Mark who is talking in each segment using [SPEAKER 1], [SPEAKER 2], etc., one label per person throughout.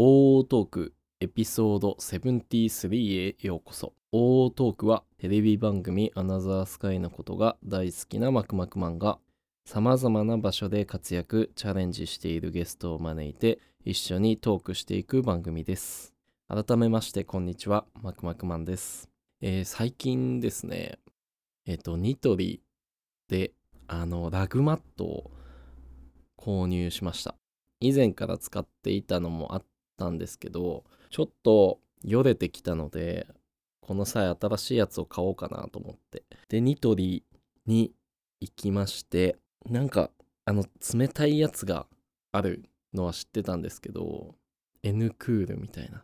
[SPEAKER 1] OO トークエピソード73へようこそ。OO トークはテレビ番組アナザースカイのことが大好きなマクマクマンが様々な場所で活躍、チャレンジしているゲストを招いて一緒にトークしていく番組です。改めましてこんにちは、マクマクマンです。えー最近ですね、えっ、と、ニトリであのラグマットを購入しました。以前から使っていたのもあってたんですけど、ちょっとよれてきたので、この際新しいやつを買おうかなと思って。で、ニトリに行きまして、なんか、あの、冷たいやつがあるのは知ってたんですけど、N クールみたいな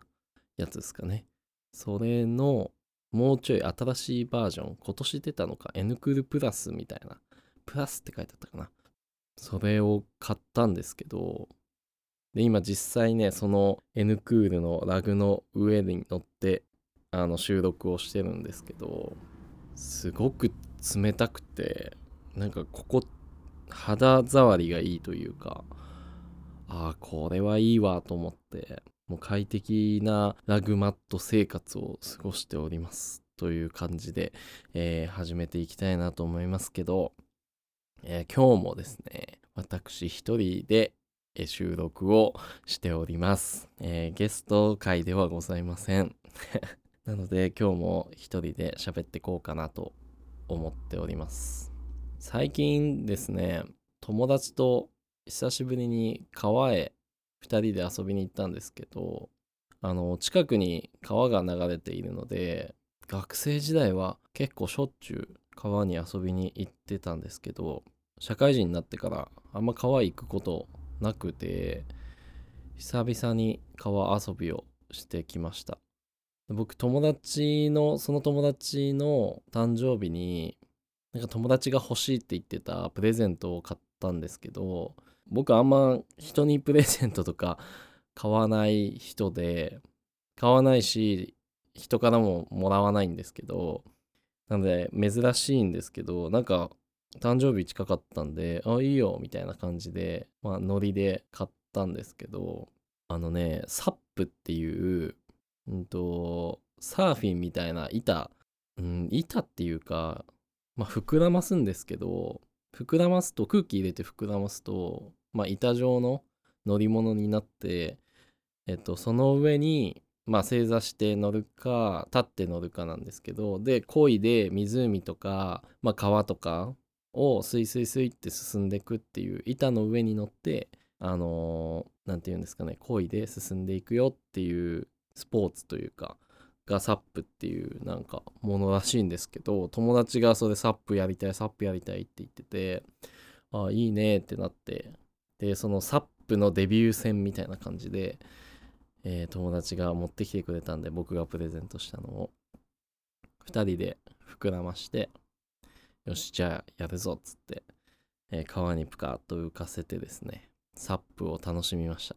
[SPEAKER 1] やつですかね。それの、もうちょい新しいバージョン、今年出たのか、N クールプラスみたいな。プラスって書いてあったかな。それを買ったんですけど、で、今実際ね、その N クールのラグの上に乗って、あの、収録をしてるんですけど、すごく冷たくて、なんかここ、肌触りがいいというか、ああ、これはいいわと思って、もう快適なラグマット生活を過ごしております。という感じで、えー始めていきたいなと思いますけど、えー今日もですね、私一人で収録をしております。えーゲスト会ではございません。なので今日も一人で喋ってこうかなと思っております。最近ですね、友達と久しぶりに川へ二人で遊びに行ったんですけど、あの、近くに川が流れているので、学生時代は結構しょっちゅう川に遊びに行ってたんですけど、社会人になってからあんま川行くことなくて久々に川遊びをしてきました。僕友達のその友達の誕生日になんか友達が欲しいって言ってたプレゼントを買ったんですけど僕あんま人にプレゼントとか買わない人で買わないし人からももらわないんですけどなので珍しいんですけどなんか誕生日近かったんで、あ、いいよ、みたいな感じで、まあ、ノリで買ったんですけど、あのね、サップっていう、うんと、サーフィンみたいな板、うん、板っていうか、まあ、膨らますんですけど、膨らますと、空気入れて膨らますと、まあ、板状の乗り物になって、えっと、その上に、まあ、正座して乗るか、立って乗るかなんですけど、で、漕いで湖とか、まあ、川とか、をスイスイスイって進んでいくっていう板の上に乗ってあのーて言うんですかね漕いで進んでいくよっていうスポーツというかがサップっていうなんかものらしいんですけど友達がそれサップやりたいサップやりたいって言っててあいいねってなってでそのサップのデビュー戦みたいな感じで、えー友達が持ってきてくれたんで僕がプレゼントしたのを2人で膨らましてよし、じゃあやるぞっつって、えー川にプカッと浮かせてですね、サップを楽しみました。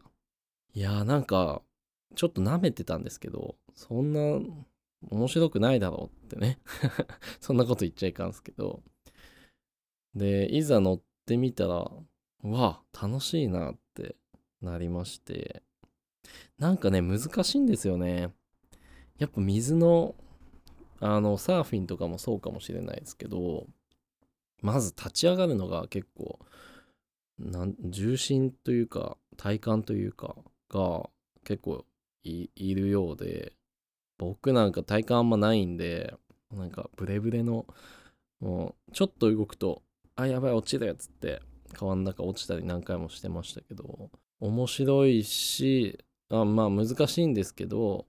[SPEAKER 1] いやーなんか、ちょっと舐めてたんですけど、そんな面白くないだろうってね。そんなこと言っちゃいかんすけど。で、いざ乗ってみたら、うわ、楽しいなってなりまして。なんかね、難しいんですよね。やっぱ水のあのサーフィンとかもそうかもしれないですけどまず立ち上がるのが結構なん重心というか体幹というかが結構いるようで僕なんか体幹あんまないんでなんかブレブレのもうちょっと動くとあやばい落ちるやつって川の中落ちたり何回もしてましたけど面白いしあまあ難しいんですけど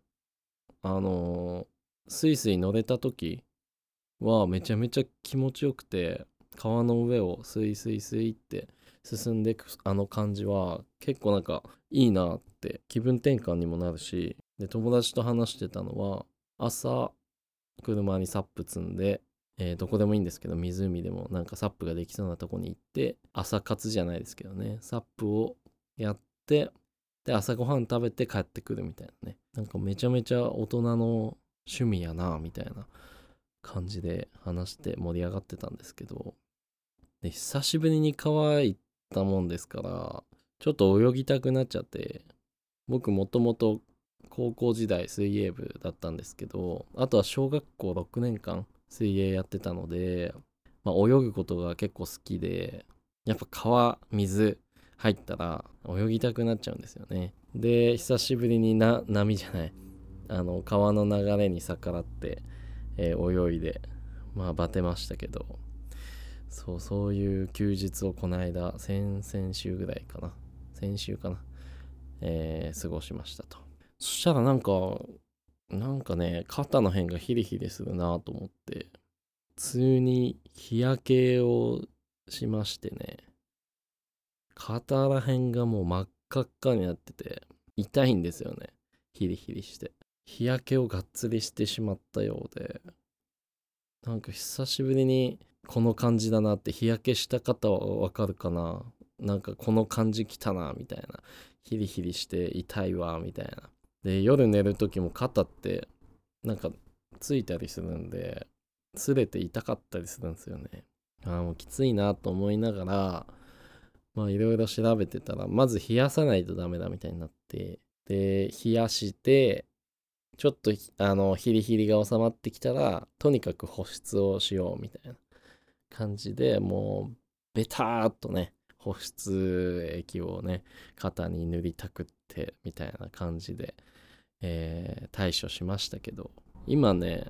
[SPEAKER 1] あのスイスイ乗れた時はめちゃめちゃ気持ちよくて川の上をスイスイスイって進んでいくあの感じは結構なんかいいなって気分転換にもなるしで友達と話してたのは朝車にサップ積んで、えーどこでもいいんですけど湖でもなんかサップができそうなとこに行って朝活じゃないですけどねサップをやってで朝ごはん食べて帰ってくるみたいなね。なんかめちゃめちゃ大人の趣味やなみたいな感じで話して盛り上がってたんですけどで久しぶりに川行ったもんですからちょっと泳ぎたくなっちゃって僕もともと高校時代水泳部だったんですけどあとは小学校6年間水泳やってたので、まあ、泳ぐことが結構好きでやっぱ川水入ったら泳ぎたくなっちゃうんですよね。で久しぶりにな波じゃないあの川の流れに逆らって、えー、泳いでまあバテましたけど。そうそういう休日をこの間先々週ぐらいかな。先週かな、えー、過ごしましたと。そしたらなんかなんかね肩の辺がヒリヒリするなと思って普通に日焼けをしましてね肩ら辺がもう真っ赤っかになってて痛いんですよね。ヒリヒリして。日焼けをがっつりしてしまったようでなんか久しぶりにこの感じだなって日焼けした方はわかるかな？なんかこの感じきたなみたいな。ヒリヒリして痛いわみたいな。で夜寝る時も肩ってなんかついたりするんで擦れて痛かったりするんですよね。ああもうきついなと思いながらまあいろいろ調べてたらまず冷やさないとダメだみたいになってで冷やしてちょっとあのヒリヒリが収まってきたらとにかく保湿をしようみたいな。感じでもうベターっとね保湿液をね肩に塗りたくってみたいな感じで、えー、対処しましたけど今ね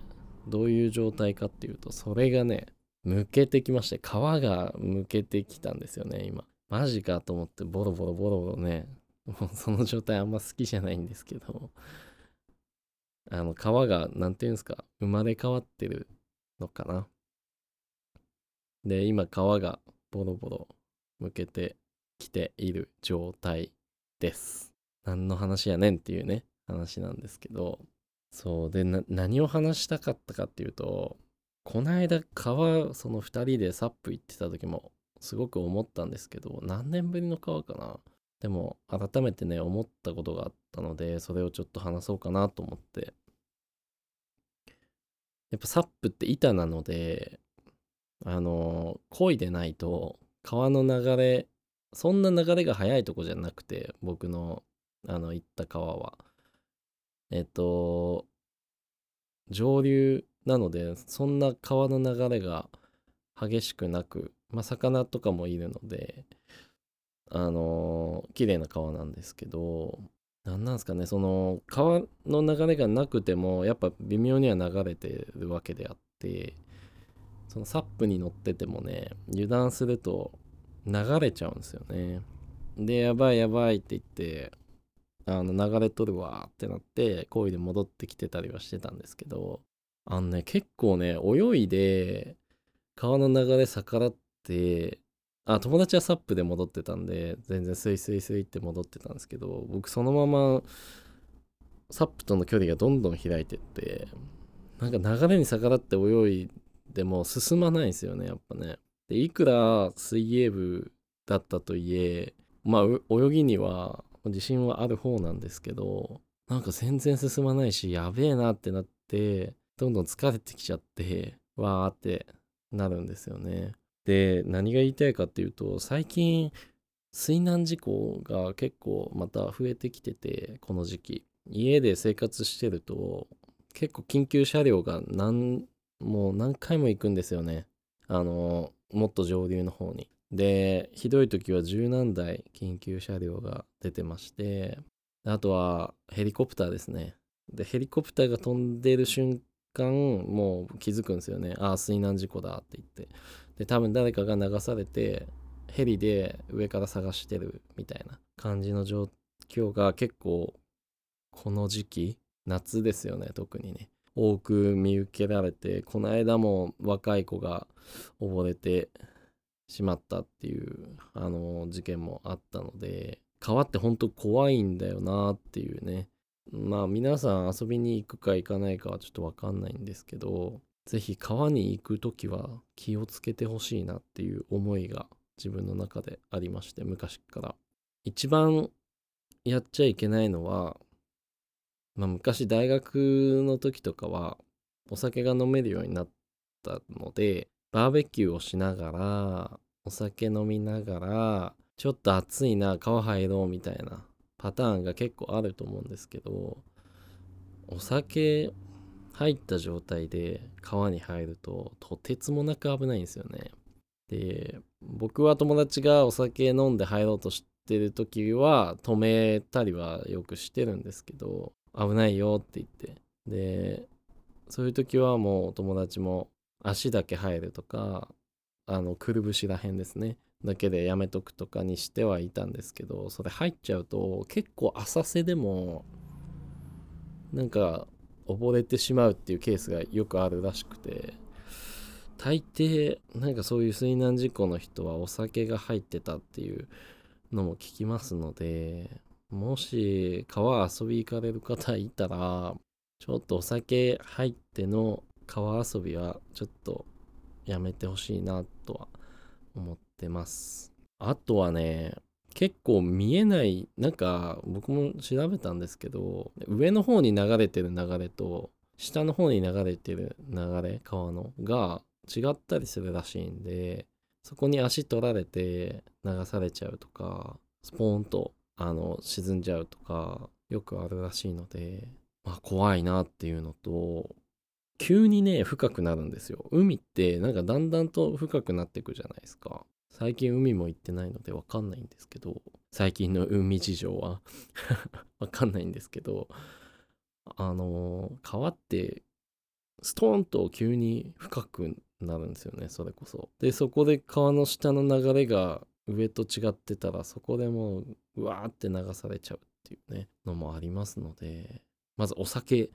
[SPEAKER 1] どういう状態かっていうとそれがねむけてきまして皮がむけてきたんですよね今。マジかと思ってボロボロボロボロねもうその状態あんま好きじゃないんですけど。あの皮が何て言うんですか生まれ変わってるのかなで今皮がボロボロ向けてきている状態です。何の話やねんっていうね話なんですけど。そうで何を話したかったかっていうとこの間川その2人でサップ行ってた時もすごく思ったんですけど何年ぶりの川かな。でも改めてね思ったことがあったのでそれをちょっと話そうかなと思って。やっぱサップって板なのであの漕いでないと川の流れそんな流れが速いとこじゃなくて僕のあの行った川は。えっと上流なのでそんな川の流れが激しくなくまあ魚とかもいるのであの綺麗な川なんですけど何なんですかねその川の流れがなくてもやっぱ微妙には流れてるわけであってそのサップに乗っててもね油断すると流れちゃうんですよね。でやばいやばいって言ってあの流れ取るわってなって恋で戻ってきてたりはしてたんですけどあのね結構ね泳いで川の流れ逆らってあ友達はサップで戻ってたんで全然スイスイスイって戻ってたんですけど僕そのままサップとの距離がどんどん開いてってなんか流れに逆らって泳いでも進まないんですよねやっぱね。でいくら水泳部だったといえまあ泳ぎには自信はある方なんですけどなんか全然進まないしやべえなってなってどんどん疲れてきちゃってわーってなるんですよね。で何が言いたいかっていうと最近水難事故が結構また増えてきててこの時期。家で生活してると結構緊急車両が何もう何回も行くんですよねあのもっと上流の方に。で、ひどい時は十何台緊急車両が出てまして、あとはヘリコプターですね。で、ヘリコプターが飛んでる瞬間、もう気づくんですよね。ああ、水難事故だって言って。で、多分誰かが流されて、ヘリで上から探してるみたいな感じの状況が結構、この時期、夏ですよね、特にね。多く見受けられてこの間も若い子が溺れてしまったっていうあの事件もあったので川って本当怖いんだよなっていうね。まあ皆さん遊びに行くか行かないかはちょっとわかんないんですけど是非川に行く時は気をつけてほしいなっていう思いが自分の中でありまして昔から。一番やっちゃいけないのはまあ、昔大学の時とかはお酒が飲めるようになったのでバーベキューをしながらお酒飲みながらちょっと暑いな川入ろうみたいなパターンが結構あると思うんですけどお酒入った状態で川に入るととてつもなく危ないんですよね。で僕は友達がお酒飲んで入ろうとしてる時は止めたりはよくしてるんですけど危ないよって言って。でそういう時はもう友達も足だけ入るとかあのくるぶしらへんですね。だけでやめとくとかにしてはいたんですけどそれ入っちゃうと結構浅瀬でもなんか溺れてしまうっていうケースがよくあるらしくて。大抵なんかそういう水難事故の人はお酒が入ってたっていうのも聞きますのでもし川遊び行かれる方いたらちょっとお酒入っての川遊びはちょっとやめてほしいなとは思ってます。あとはね結構見えないなんか僕も調べたんですけど上の方に流れてる流れと下の方に流れてる流れ川のが違ったりするらしいんでそこに足取られて流されちゃうとかスポーンとあの沈んじゃうとかよくあるらしいのでまあ怖いなっていうのと急にね深くなるんですよ。海ってなんかだんだんと深くなっていくじゃないですか。最近海も行ってないのでわかんないんですけど最近の海事情は わかんないんですけどあの川ってストーンと急に深くなるんですよねそれこそ。でそこで川の下の流れが上と違ってたらそこでもううわーって流されちゃうっていうねのもありますのでまずお酒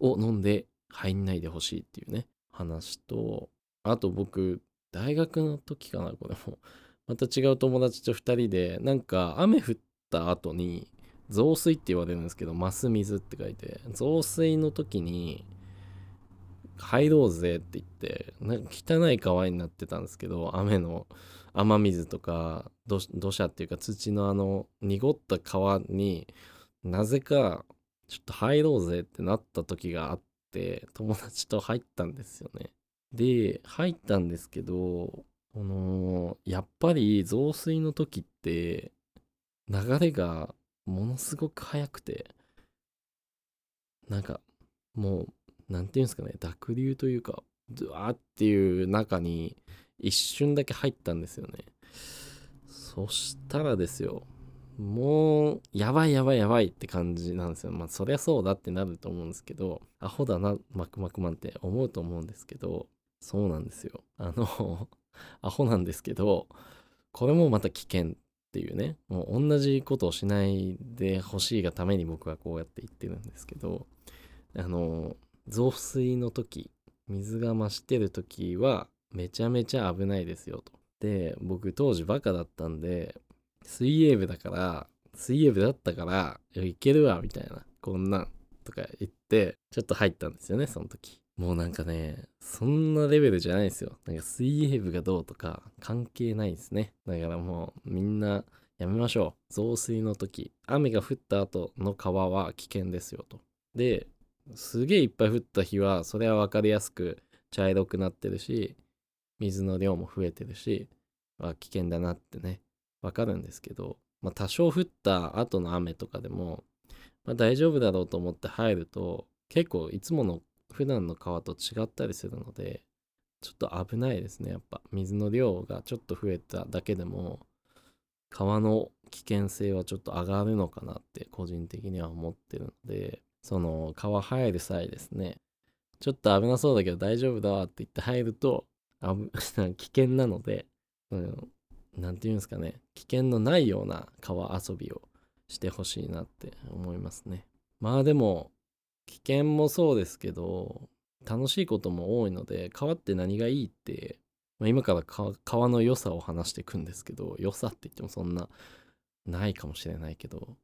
[SPEAKER 1] を飲んで入んないでほしいっていうね話とあと僕大学の時かなこれも。また違う友達と2人でなんか雨降った後に増水って言われるんですけどマス水って書いて増水の時に入ろうぜって言ってなんか汚い川になってたんですけど雨の雨水とか土砂っていうか土のあの濁った川になぜかちょっと入ろうぜってなった時があって友達と入ったんですよね。で入ったんですけどこのやっぱり増水の時って流れがものすごく速くてなんかもう何て言うんですかね濁流というかドワーっていう中に一瞬だけ入ったんですよね。そしたらですよもうやばいやばいやばいって感じなんですよ。まあそりゃそうだってなると思うんですけどアホだなマクマクマンって思うと思うんですけどそうなんですよ。あの アホなんですけどこれもまた危険っていうねもう同じことをしないでほしいがために僕はこうやって言ってるんですけどあの増水の時水が増してる時はめちゃめちゃ危ないですよと。で僕当時バカだったんで水泳部だから水泳部だったからいけるわみたいなこんなんとか言ってちょっと入ったんですよねその時。もうなんかねそんなレベルじゃないですよ。なんか水泳部がどうとか関係ないですね。だからもうみんなやめましょう。増水の時雨が降った後の川は危険ですよと。ですげえいっぱい降った日はそれは分かりやすく茶色くなってるし水の量も増えてるしまあ危険だなってね分かるんですけど、まあ、多少降った後の雨とかでも、まあ、大丈夫だろうと思って入ると結構いつもの普段の川と違ったりするのでちょっと危ないですね。やっぱ水の量がちょっと増えただけでも川の危険性はちょっと上がるのかなって個人的には思ってるのでその川入る際ですね。ちょっと危なそうだけど大丈夫だわって言って入ると 危険なので何、うん、て言うんですかね。危険のないような川遊びをしてほしいなって思いますね。まあでも危険もそうですけど楽しいことも多いので川って何がいいって、まあ、今から川の良さを話していくんですけど良さって言ってもそんなないかもしれないけど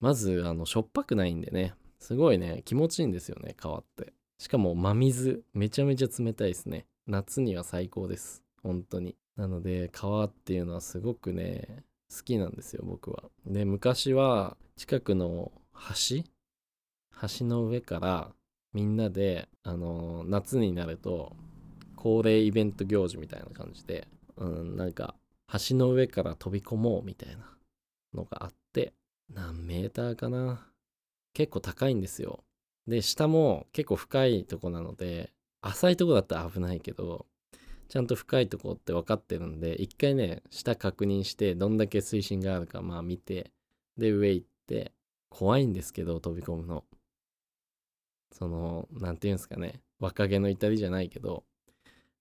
[SPEAKER 1] まずあのしょっぱくないんでね。すごいね、気持ちいいんですよね、川って。しかも真水、めちゃめちゃ冷たいですね。夏には最高です。本当に。なので、川っていうのはすごくね、好きなんですよ、僕は。で、昔は近くの橋？橋の上からみんなで、あのー、夏になると恒例イベント行事みたいな感じで、うん、なんか橋の上から飛び込もうみたいなのがあって何メーターかな結構高いんですよ。で、下も結構深いとこなので、浅いとこだったら危ないけど、ちゃんと深いとこって分かってるんで、一回ね、下確認して、どんだけ水深があるか、まあ見て、で、上行って、怖いんですけど、飛び込むの。その、なんていうんですかね、若気の至りじゃないけど、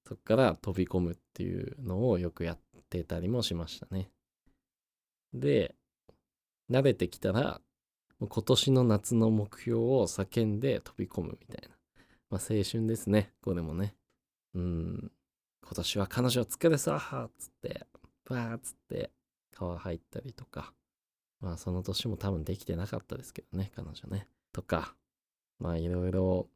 [SPEAKER 1] そっから飛び込むっていうのをよくやってたりもしましたね。で、慣れてきたら、今年の夏の目標を叫んで飛び込むみたいな。まあ青春ですね、これもね。うん。今年は彼女を作れさっつって、バーっつって川入ったりとか。まあその年も多分できてなかったですけどね、彼女ね。とか、まあいろいろ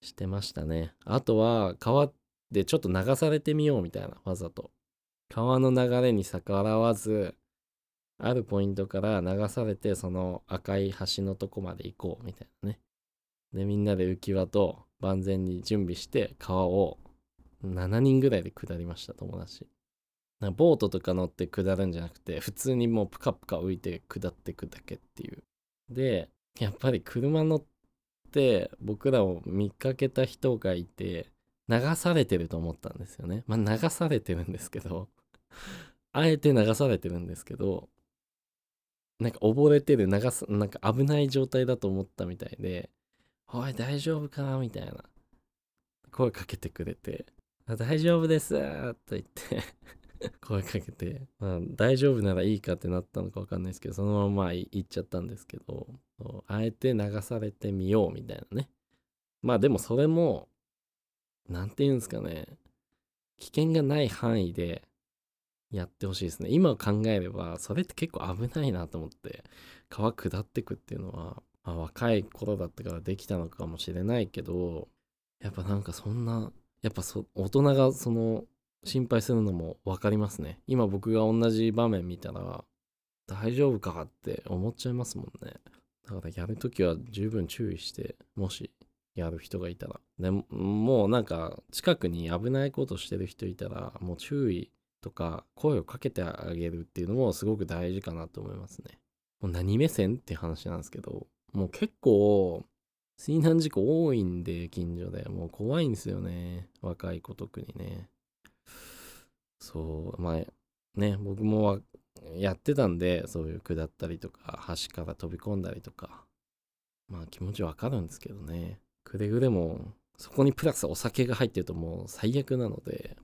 [SPEAKER 1] してましたね。あとは川でちょっと流されてみようみたいな、わざと。川の流れに逆らわず、あるポイントから流されて、その赤い橋のとこまで行こうみたいなね。で、みんなで浮き輪と万全に準備して川を7人ぐらいで下りました、友達。ボートとか乗って下るんじゃなくて、普通にもうプカプカ浮いて下ってくだけっていう。で、やっぱり車乗って僕らを見かけた人がいて、流されてると思ったんですよね。まあ流されてるんですけど、あえて流されてるんですけど、なんか溺れてる、流す、なんか危ない状態だと思ったみたいで、おい、大丈夫かなみたいな。声かけてくれて、大丈夫ですと言って 声かけて、まあ、大丈夫ならいいかってなったのかわかんないですけど、そのまま行っちゃったんですけど、あえて流されてみようみたいなね。まあでもそれも、なんて言うんですかね。危険がない範囲でやってほしいですね。今考えれば、それって結構危ないなと思って、川下ってくっていうのは、まあ、若い頃だったからできたのかもしれないけど、やっぱなんかそんな、やっぱ大人がその心配するのも分かりますね。今僕が同じ場面見たら、大丈夫かって思っちゃいますもんね。だからやるときは十分注意して、もしやる人がいたら。でも、もうなんか近くに危ないことしてる人いたら、もう注意とか声をかけてあげるっていうのもすごく大事かなと思いますね。もう何目線って話なんですけど、もう結構水難事故多いんで近所でもう怖いんですよね。若い子特にね。そう、まあね、僕もやってたんで、そういう下ったりとか、橋から飛び込んだりとか、まあ気持ちわかるんですけどね。くれぐれも、そこにプラスお酒が入ってるともう最悪なので、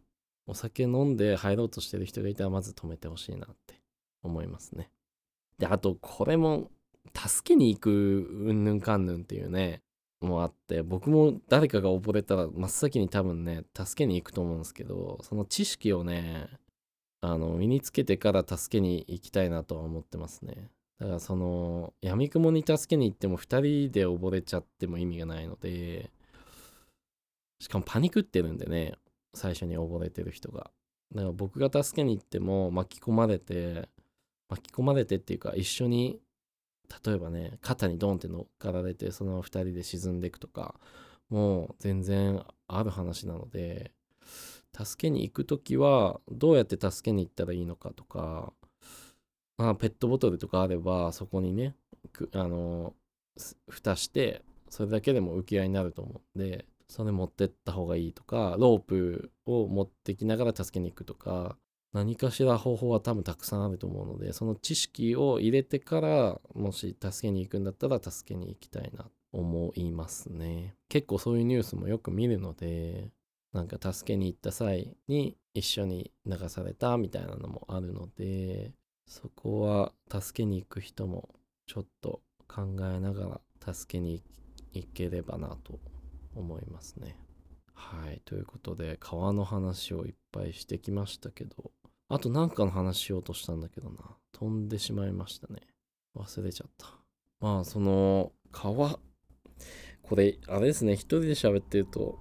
[SPEAKER 1] お酒飲んで入ろうとしてる人がいたらまず止めてほしいなって思いますね。で、あとこれも助けに行くうんぬんかんぬんっていうね、もあって、僕も誰かが溺れたら真っ先に多分ね、助けに行くと思うんですけど、その知識をね、あの、身につけてから助けに行きたいなとは思ってますね。だからその、闇雲に助けに行っても2人で溺れちゃっても意味がないので、しかもパニクってるんでね、最初に溺れてる人が。だから僕が助けに行っても巻き込まれて、巻き込まれてっていうか一緒に、例えばね、肩にドンって乗っかられて、その2人で沈んでいくとか、もう全然ある話なので、助けに行く時はどうやって助けに行ったらいいのかとか、まあ、ペットボトルとかあればそこにねあの蓋してそれだけでも浮き輪になると思うんでそれ持ってった方がいいとか、ロープを持ってきながら助けに行くとか、何かしら方法は多分たくさんあると思うので、その知識を入れてから、もし助けに行くんだったら助けに行きたいなと思いますね。結構そういうニュースもよく見るので、なんか助けに行った際に一緒に流されたみたいなのもあるので、そこは助けに行く人もちょっと考えながら助けに行ければなと思いますね。はい。ということで、川の話をいっぱいしてきましたけど、あと何かの話しようとしたんだけどな。飛んでしまいましたね。忘れちゃった。まあ、その、川、これ、あれですね、一人で喋ってると、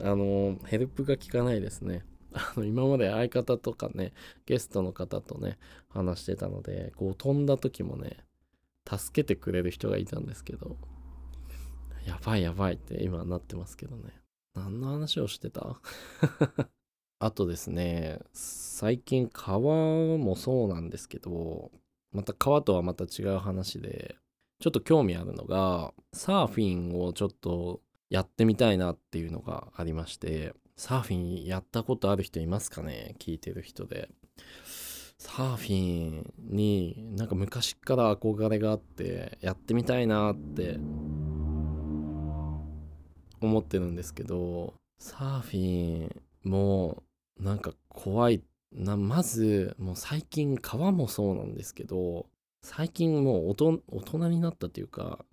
[SPEAKER 1] あの、ヘルプが効かないですね。あの、今まで相方とかね、ゲストの方とね、話してたので、こう飛んだ時もね、助けてくれる人がいたんですけど、やばいやばいって今なってますけどね。何の話をしてた？あとですね、最近川もそうなんですけど、また川とはまた違う話でちょっと興味あるのがサーフィンをちょっとやってみたいなっていうのがありましてサーフィンやったことある人いますかね？聞いてる人で。サーフィンになんか昔から憧れがあってやってみたいなって思ってるんですけどサーフィンもなんか怖い。なまずもう最近川もそうなんですけど最近もう大人になったというか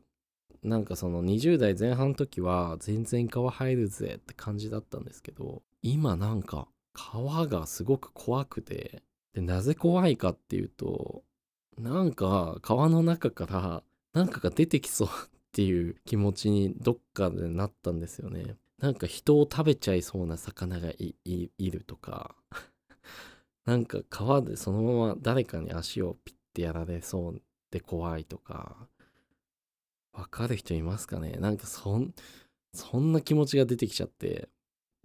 [SPEAKER 1] なんかその20代前半の時は全然川入るぜって感じだったんですけど今なんか川がすごく怖くてでなぜ怖いかっていうとなんか川の中からなんかが出てきそうっていう気持ちにどっかでなったんですよね。なんか人を食べちゃいそうな魚がいるとか。なんか川でそのまま誰かに足をピッてやられそうで怖いとか。わかる人いますかね？なんかそんそんな気持ちが出てきちゃって。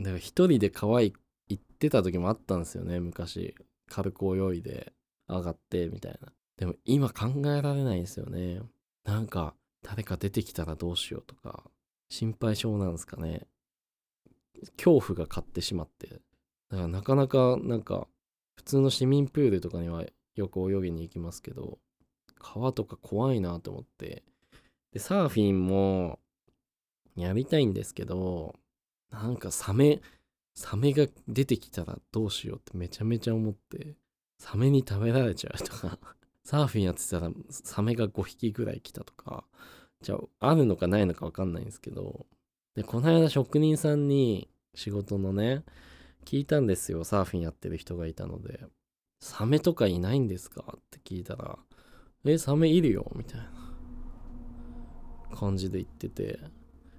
[SPEAKER 1] だから一人で川行ってた時もあったんですよね昔。軽く泳いで上がってみたいな。でも今考えられないんですよね。なんか誰か出てきたらどうしようとか心配性なんですかね。恐怖が勝ってしまって。だからなかなかなんか普通の市民プールとかにはよく泳ぎに行きますけど川とか怖いなと思って。でサーフィンもやりたいんですけどなんかサメサメが出てきたらどうしようってめちゃめちゃ思ってサメに食べられちゃうとか。サーフィンやってたらサメが5匹ぐらい来たとかじゃああるのかないのか分かんないんですけどでこの間職人さんに仕事のね聞いたんですよサーフィンやってる人がいたので。サメとかいないんですか？って聞いたらえサメいるよみたいな。感じで言ってて。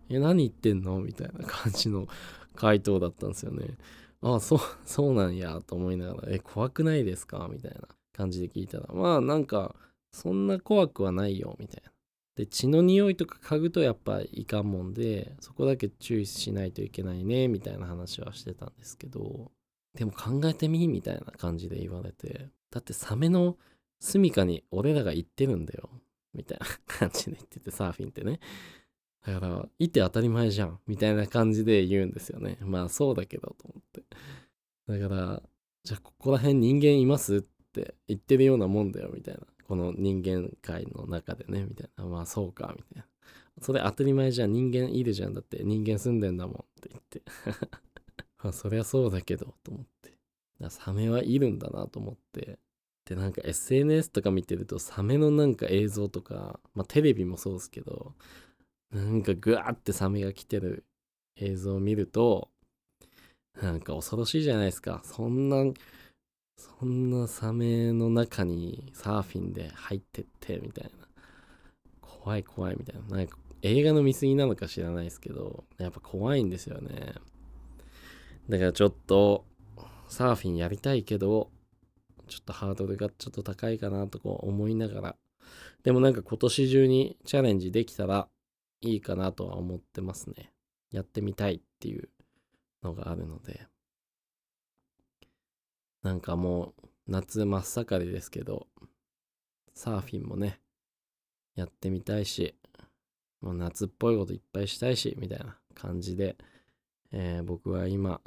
[SPEAKER 1] え何言ってんの？みたいな感じの回答だったんですよね。ああそう そうなんやと思いながら。え怖くないですか？みたいな。感じで聞いたらまあなんかそんな怖くはないよみたいな。で血の匂いとか嗅ぐとやっぱいかんもんでそこだけ注意しないといけないねみたいな話はしてたんですけどでも考えてみみたいな感じで言われてだってサメの住処に俺らが行ってるんだよみたいな感じで言っててサーフィンってね。だからいて当たり前じゃんみたいな感じで言うんですよね。まあそうだけどと思って。だからじゃあここら辺人間います？っって言ってるようなもんだよみたいな。この人間界の中でねみたいな。まあそうかみたいな。それ当たり前じゃん人間いるじゃんだって。人間住んでんだもんって言って。まあそりゃそうだけどと思って。サメはいるんだなと思って。でなんか SNS とか見てるとサメのなんか映像とかまあテレビもそうですけどなんかグワーってサメが来てる映像を見るとなんか恐ろしいじゃないですか。そんなそんなサメの中にサーフィンで入ってってみたいな。怖い怖いみたいな。なんか映画の見過ぎなのか知らないですけどやっぱ怖いんですよね。だからちょっとサーフィンやりたいけどちょっとハードルがちょっと高いかなとこう思いながら。でもなんか今年中にチャレンジできたらいいかなとは思ってますね。やってみたいっていうのがあるので。なんかもう夏真っ盛りですけど、サーフィンもね、やってみたいし、もう夏っぽいこといっぱいしたいし、みたいな感じで、えー、僕は今、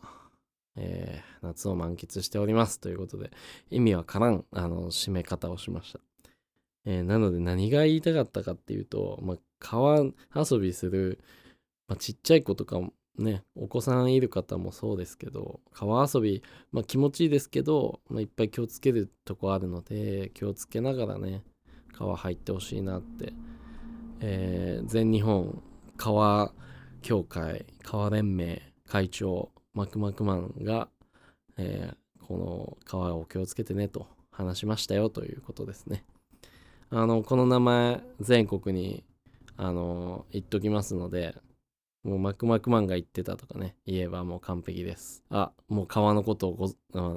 [SPEAKER 1] えー、夏を満喫しておりますということで、意味わからん、あの、締め方をしました。えー、なので何が言いたかったかっていうと、まあ、川遊びする、まあ、ちっちゃい子とかもね、お子さんいる方もそうですけど、川遊び、まあ気持ちいいですけど、まあ、いっぱい気をつけるとこあるので、気をつけながらね、川入ってほしいなって、えー、全日本川協会、川連盟会長、マクマクマンが、えー、この川を気をつけてねと話しましたよということですね。あの、この名前、全国に、あの、言っときますので、もうマクマクマンが言ってたとかね、言えばもう完璧です。あ、もう川のことを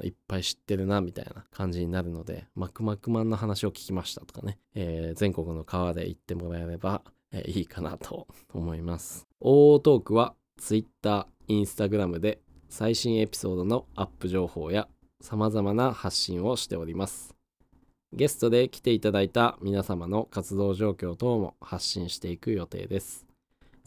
[SPEAKER 1] いっぱい知ってるな、みたいな感じになるので、マクマクマンの話を聞きましたとかね、えー、全国の川で行ってもらえれば、えー、いいかなと思います。大トークは Twitter、Instagram で最新エピソードのアップ情報や様々な発信をしております。ゲストで来ていただいた皆様の活動状況等も発信していく予定です。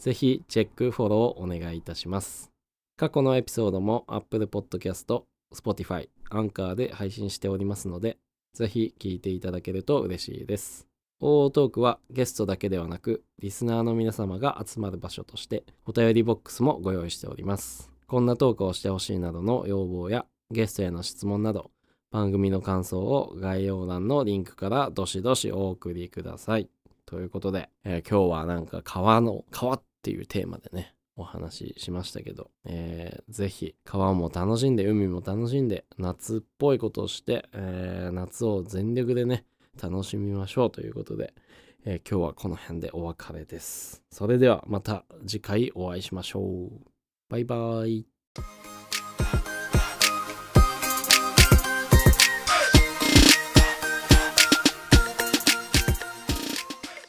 [SPEAKER 1] ぜひチェック、フォローお願いいたします。過去のエピソードも Apple Podcast、Spotify、Anchor で配信しておりますので、ぜひ聞いていただけると嬉しいです。OO トークはゲストだけではなく、リスナーの皆様が集まる場所として、お便りボックスもご用意しております。こんなトークをしてほしいなどの要望や、ゲストへの質問など、番組の感想を概要欄のリンクからどしどしお送りください。ということで、えー今日はなんか川の、川っっていうテーマでね、お話ししましたけど、えーぜひ川も楽しんで、海も楽しんで、夏っぽいことをして、えー夏を全力でね、楽しみましょうということで、えー今日はこの辺でお別れです。それではまた次回お会いしましょう。バイバイ。